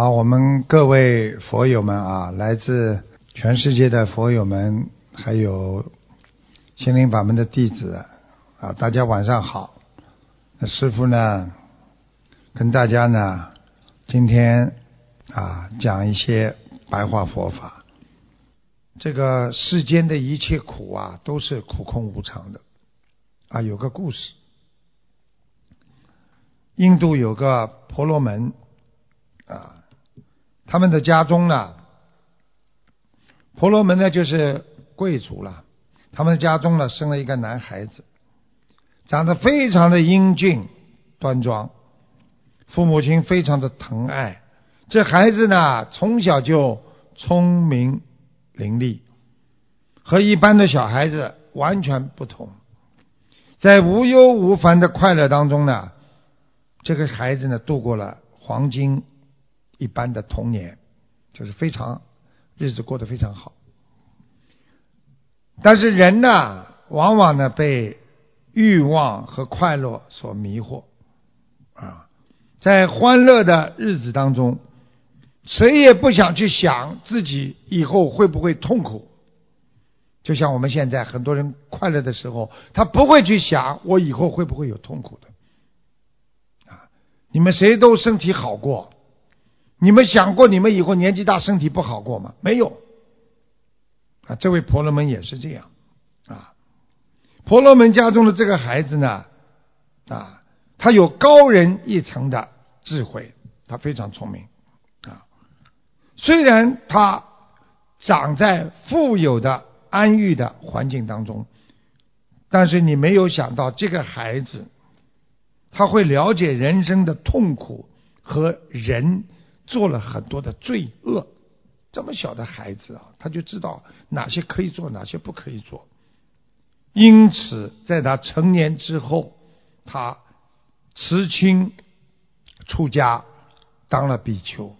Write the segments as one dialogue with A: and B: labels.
A: 好，我们各位佛友们啊，来自全世界的佛友们，还有心灵法门的弟子啊，大家晚上好。那师傅呢，跟大家呢，今天啊讲一些白话佛法。这个世间的一切苦啊，都是苦空无常的啊。有个故事，印度有个婆罗门啊。他们的家中呢，婆罗门呢就是贵族了。他们的家中呢生了一个男孩子，长得非常的英俊端庄，父母亲非常的疼爱。这孩子呢从小就聪明伶俐，和一般的小孩子完全不同。在无忧无烦的快乐当中呢，这个孩子呢度过了黄金。一般的童年就是非常日子过得非常好，但是人呢，往往呢被欲望和快乐所迷惑啊，在欢乐的日子当中，谁也不想去想自己以后会不会痛苦。就像我们现在很多人快乐的时候，他不会去想我以后会不会有痛苦的啊。你们谁都身体好过。你们想过你们以后年纪大身体不好过吗？没有。啊，这位婆罗门也是这样。啊，婆罗门家中的这个孩子呢，啊，他有高人一层的智慧，他非常聪明。啊，虽然他长在富有的安逸的环境当中，但是你没有想到这个孩子，他会了解人生的痛苦和人。做了很多的罪恶，这么小的孩子啊，他就知道哪些可以做，哪些不可以做。因此，在他成年之后，他辞亲出家，当了比丘。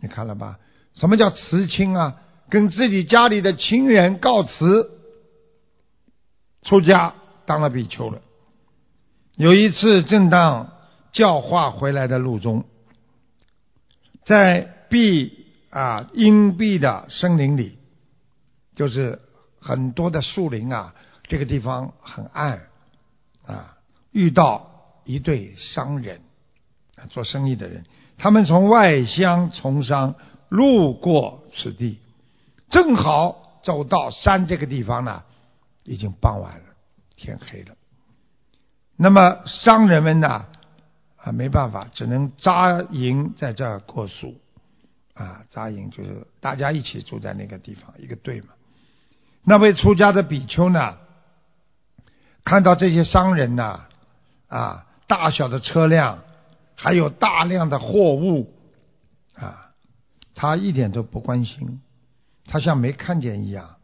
A: 你看了吧？什么叫辞亲啊？跟自己家里的亲人告辞，出家当了比丘了。有一次，正当教化回来的路中。在碧啊阴蔽的森林里，就是很多的树林啊，这个地方很暗啊。遇到一对商人，做生意的人，他们从外乡从商，路过此地，正好走到山这个地方呢，已经傍晚了，天黑了。那么商人们呢？啊，没办法，只能扎营在这儿过宿。啊，扎营就是大家一起住在那个地方，一个队嘛。那位出家的比丘呢，看到这些商人呐，啊，大小的车辆，还有大量的货物，啊，他一点都不关心，他像没看见一样，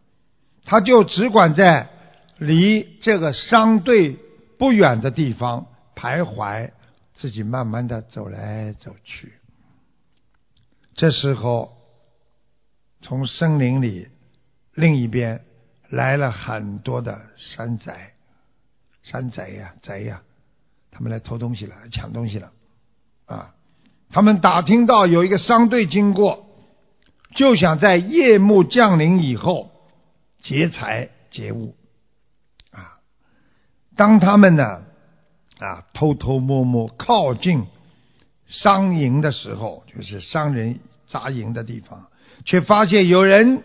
A: 他就只管在离这个商队不远的地方徘徊。自己慢慢的走来走去，这时候，从森林里另一边来了很多的山贼，山贼呀，贼呀，他们来偷东西了，抢东西了，啊，他们打听到有一个商队经过，就想在夜幕降临以后劫财劫物，啊，当他们呢。啊，偷偷摸摸靠近商营的时候，就是商人扎营的地方，却发现有人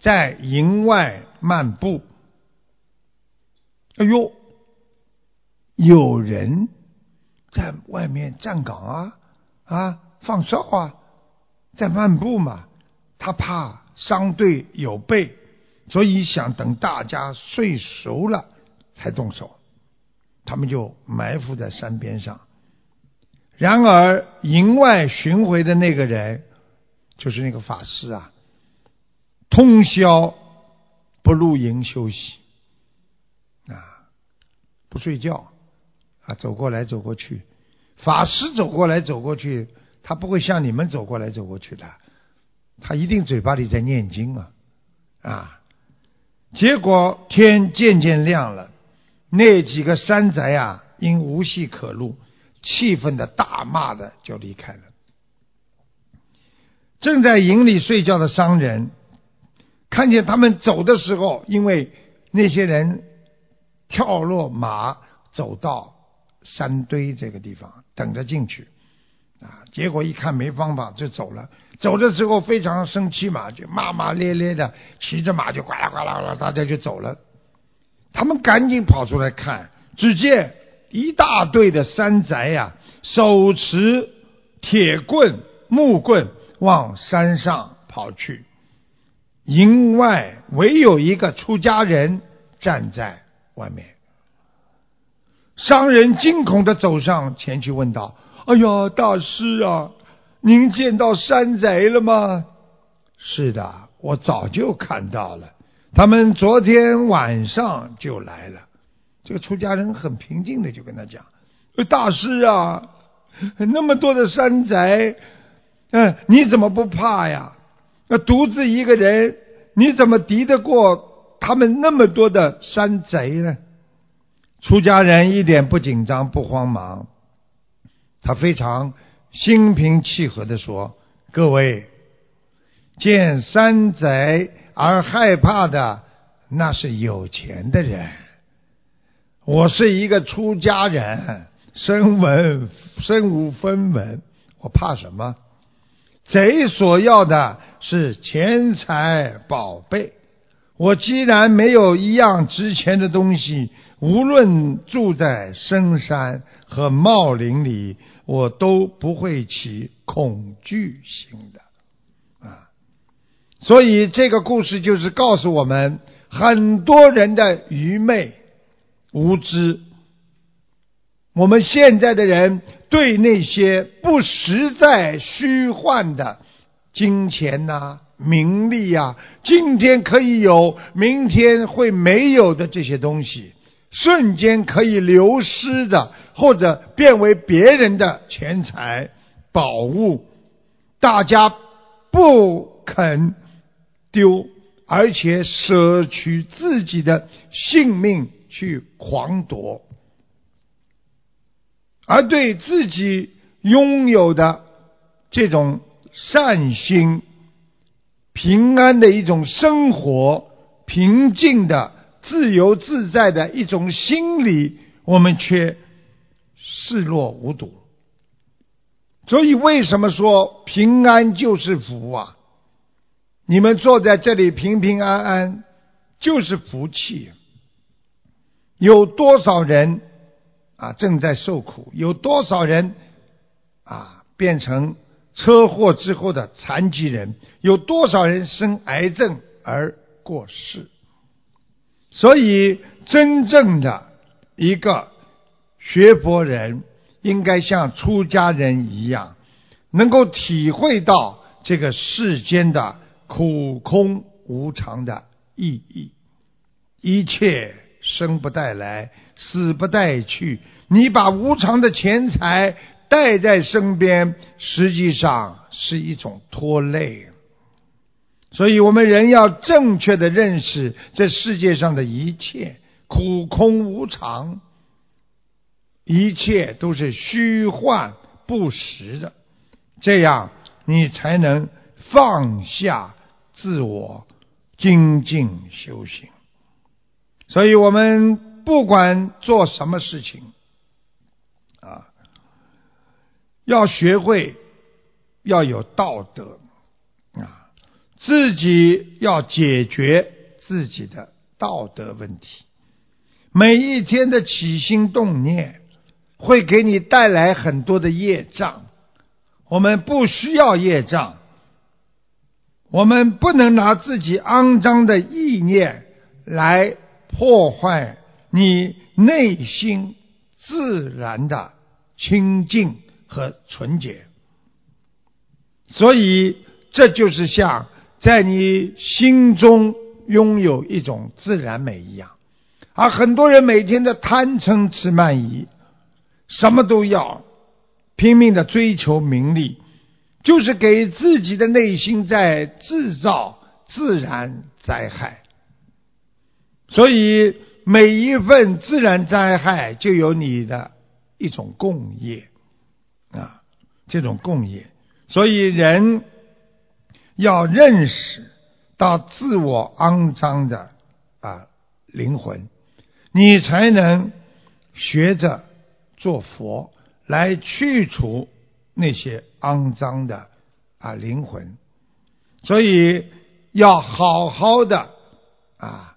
A: 在营外漫步。哎呦，有人在外面站岗啊啊，放哨啊，在漫步嘛。他怕商队有备，所以想等大家睡熟了才动手。他们就埋伏在山边上。然而，营外巡回的那个人，就是那个法师啊，通宵不入营休息，啊，不睡觉，啊，走过来走过去。法师走过来走过去，他不会像你们走过来走过去的，他一定嘴巴里在念经啊，啊。结果天渐渐亮了。那几个山贼啊，因无戏可录，气愤的大骂的就离开了。正在营里睡觉的商人，看见他们走的时候，因为那些人跳落马走到山堆这个地方等着进去，啊，结果一看没方法就走了。走的时候非常生气嘛，就骂骂咧咧的，骑着马就呱啦呱啦呱啦，大家就走了。他们赶紧跑出来看，只见一大队的山贼呀，手持铁棍、木棍往山上跑去。营外唯有一个出家人站在外面。商人惊恐的走上前去问道：“哎呀，大师啊，您见到山贼了吗？”“是的，我早就看到了。”他们昨天晚上就来了。这个出家人很平静的就跟他讲：“大师啊，那么多的山贼，嗯，你怎么不怕呀？那独自一个人，你怎么敌得过他们那么多的山贼呢？”出家人一点不紧张不慌忙，他非常心平气和的说：“各位，见山贼。”而害怕的那是有钱的人。我是一个出家人，身闻身无分文，我怕什么？贼所要的是钱财宝贝。我既然没有一样值钱的东西，无论住在深山和茂林里，我都不会起恐惧心的。所以这个故事就是告诉我们很多人的愚昧无知。我们现在的人对那些不实在、虚幻的金钱呐、名利呀，今天可以有，明天会没有的这些东西，瞬间可以流失的，或者变为别人的钱财宝物，大家不肯。丢，而且舍取自己的性命去狂夺，而对自己拥有的这种善心、平安的一种生活、平静的、自由自在的一种心理，我们却视若无睹。所以，为什么说平安就是福啊？你们坐在这里平平安安，就是福气。有多少人啊正在受苦？有多少人啊变成车祸之后的残疾人？有多少人生癌症而过世？所以，真正的一个学佛人，应该像出家人一样，能够体会到这个世间的。苦空无常的意义，一切生不带来，死不带去。你把无常的钱财带在身边，实际上是一种拖累。所以，我们人要正确的认识这世界上的一切苦空无常，一切都是虚幻不实的，这样你才能放下。自我精进修行，所以我们不管做什么事情，啊，要学会要有道德啊，自己要解决自己的道德问题。每一天的起心动念会给你带来很多的业障，我们不需要业障。我们不能拿自己肮脏的意念来破坏你内心自然的清净和纯洁，所以这就是像在你心中拥有一种自然美一样。而很多人每天的贪嗔痴慢疑，什么都要拼命的追求名利。就是给自己的内心在制造自然灾害，所以每一份自然灾害就有你的一种共业啊，这种共业。所以人要认识到自我肮脏的啊灵魂，你才能学着做佛，来去除那些肮脏的啊灵魂。所以要好好的啊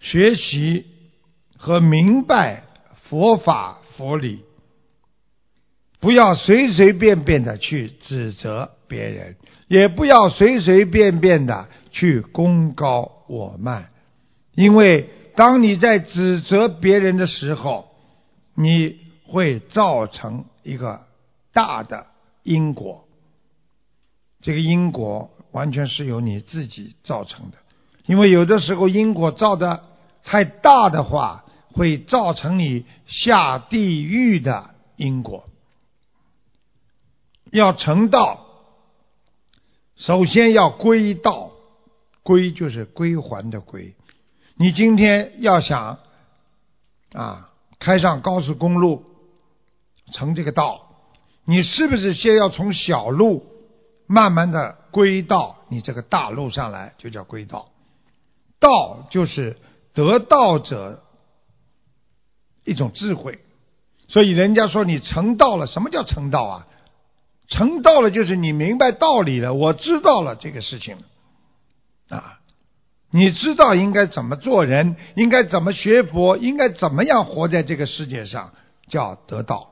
A: 学习和明白佛法佛理。不要随随便便的去指责别人，也不要随随便便的去功高我慢，因为当你在指责别人的时候，你会造成一个大的因果。这个因果完全是由你自己造成的，因为有的时候因果造的太大的话，会造成你下地狱的因果。要成道，首先要归道，归就是归还的归。你今天要想啊开上高速公路，成这个道，你是不是先要从小路慢慢的归到你这个大路上来，就叫归道。道就是得道者一种智慧，所以人家说你成道了，什么叫成道啊？成道了，就是你明白道理了。我知道了这个事情，啊，你知道应该怎么做人，应该怎么学佛，应该怎么样活在这个世界上，叫得道。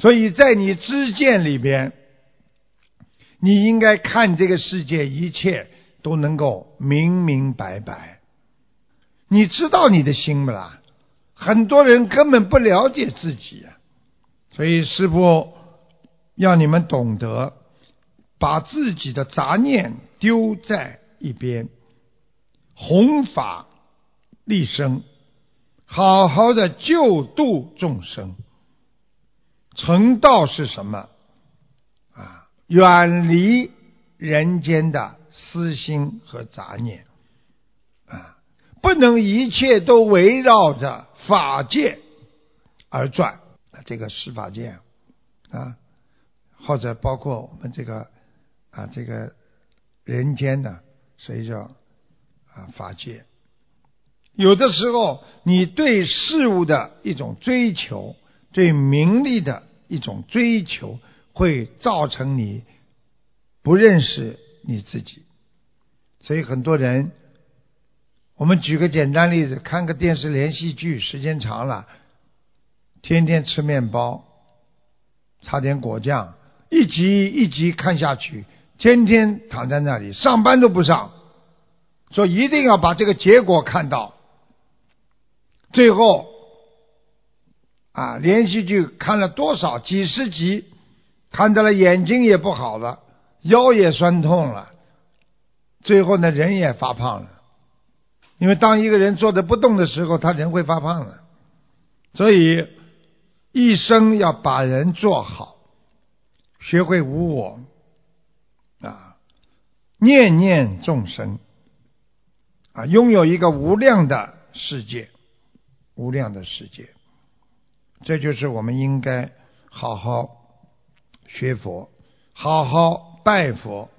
A: 所以在你知见里边，你应该看这个世界，一切都能够明明白白。你知道你的心不啦？很多人根本不了解自己啊，所以师傅。要你们懂得把自己的杂念丢在一边，弘法立生，好好的救度众生。成道是什么？啊，远离人间的私心和杂念，啊，不能一切都围绕着法界而转。这个十法界啊。或者包括我们这个啊，这个人间的，所以叫啊法界。有的时候，你对事物的一种追求，对名利的一种追求，会造成你不认识你自己。所以很多人，我们举个简单例子，看个电视连续剧，时间长了，天天吃面包，擦点果酱。一集一集看下去，天天躺在那里，上班都不上，说一定要把这个结果看到。最后，啊，连续剧看了多少几十集，看到了眼睛也不好了，腰也酸痛了，最后呢，人也发胖了。因为当一个人坐着不动的时候，他人会发胖的。所以，一生要把人做好。学会无我啊，念念众生啊，拥有一个无量的世界，无量的世界，这就是我们应该好好学佛，好好拜佛，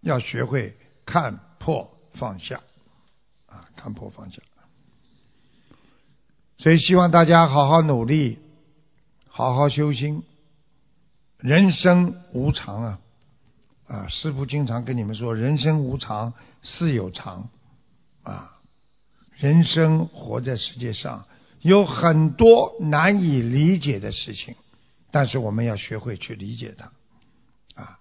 A: 要学会看破放下啊，看破放下。所以希望大家好好努力，好好修心。人生无常啊，啊！师傅经常跟你们说，人生无常，事有常啊。人生活在世界上，有很多难以理解的事情，但是我们要学会去理解它啊。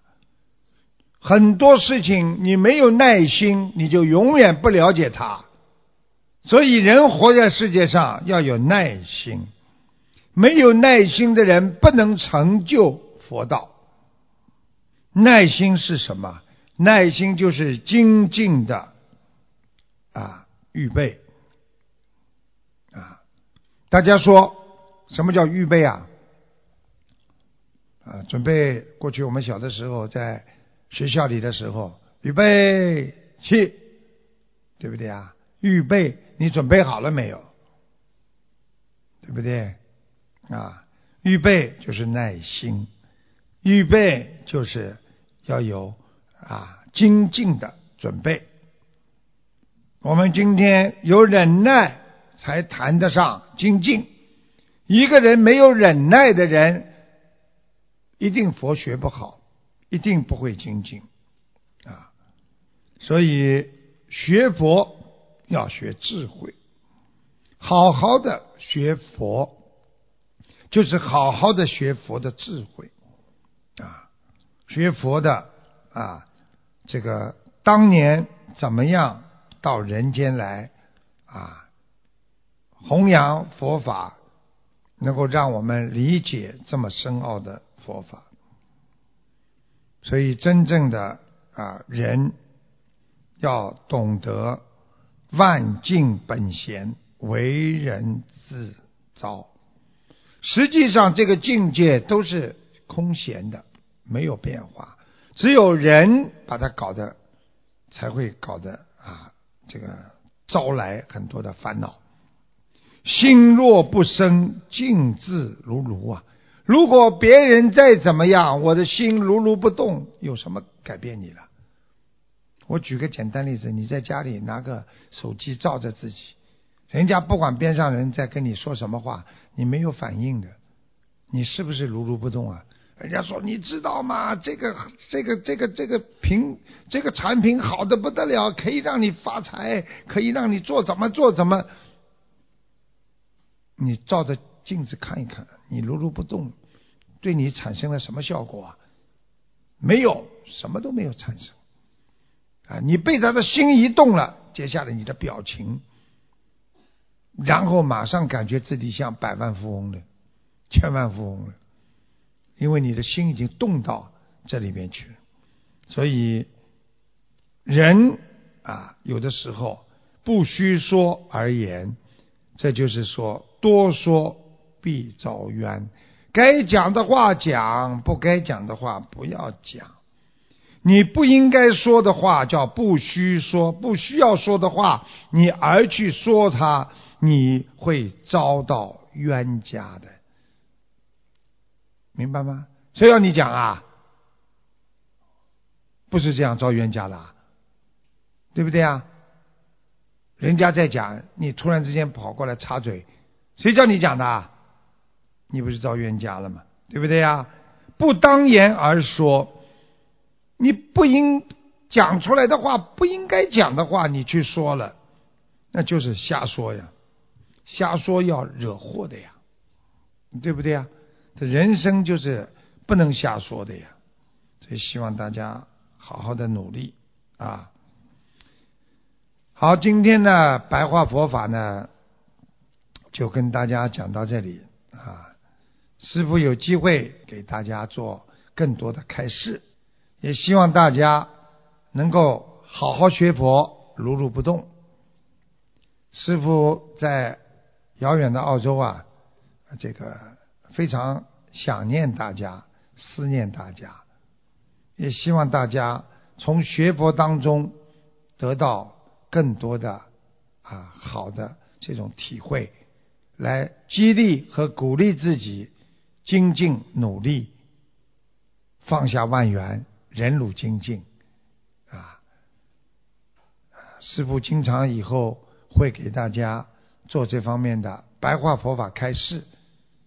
A: 很多事情你没有耐心，你就永远不了解它。所以，人活在世界上要有耐心，没有耐心的人不能成就。佛道，耐心是什么？耐心就是精进的啊，预备。大家说什么叫预备啊？啊，准备过去我们小的时候在学校里的时候，预备起，对不对啊？预备，你准备好了没有？对不对？啊，预备就是耐心。预备就是要有啊精进的准备。我们今天有忍耐，才谈得上精进。一个人没有忍耐的人，一定佛学不好，一定不会精进啊。所以学佛要学智慧，好好的学佛，就是好好的学佛的智慧啊。学佛的啊，这个当年怎么样到人间来啊，弘扬佛法。能够让我们理解这么深奥的佛法，所以真正的啊人要懂得万境本闲，为人自招。实际上，这个境界都是空闲的，没有变化。只有人把它搞得，才会搞得啊，这个招来很多的烦恼。心若不生，静自如如啊！如果别人再怎么样，我的心如如不动，有什么改变你了？我举个简单例子：你在家里拿个手机照着自己，人家不管边上人在跟你说什么话，你没有反应的，你是不是如如不动啊？人家说你知道吗？这个这个这个这个品这个产品好的不得了，可以让你发财，可以让你做怎么做怎么。你照着镜子看一看，你如如不动，对你产生了什么效果啊？没有，什么都没有产生。啊，你被他的心一动了，接下来你的表情，然后马上感觉自己像百万富翁了，千万富翁了，因为你的心已经动到这里面去了。所以，人啊，有的时候不虚说而言，这就是说。多说必遭冤，该讲的话讲，不该讲的话不要讲。你不应该说的话叫不需说，不需要说的话，你而去说它，你会遭到冤家的，明白吗？谁要你讲啊？不是这样遭冤家的，对不对啊？人家在讲，你突然之间跑过来插嘴。谁叫你讲的？你不是遭冤家了吗？对不对呀？不当言而说，你不应讲出来的话，不应该讲的话，你去说了，那就是瞎说呀！瞎说要惹祸的呀，对不对呀？这人生就是不能瞎说的呀！所以希望大家好好的努力啊！好，今天呢，白话佛法呢。就跟大家讲到这里啊，师傅有机会给大家做更多的开示，也希望大家能够好好学佛，如如不动。师傅在遥远的澳洲啊，这个非常想念大家，思念大家，也希望大家从学佛当中得到更多的啊好的这种体会。来激励和鼓励自己精进努力，放下万缘，忍辱精进啊！师父经常以后会给大家做这方面的白话佛法开示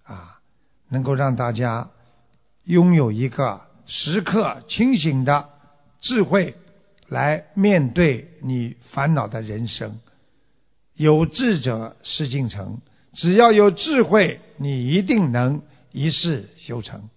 A: 啊，能够让大家拥有一个时刻清醒的智慧来面对你烦恼的人生。有智者事竟成。只要有智慧，你一定能一事修成。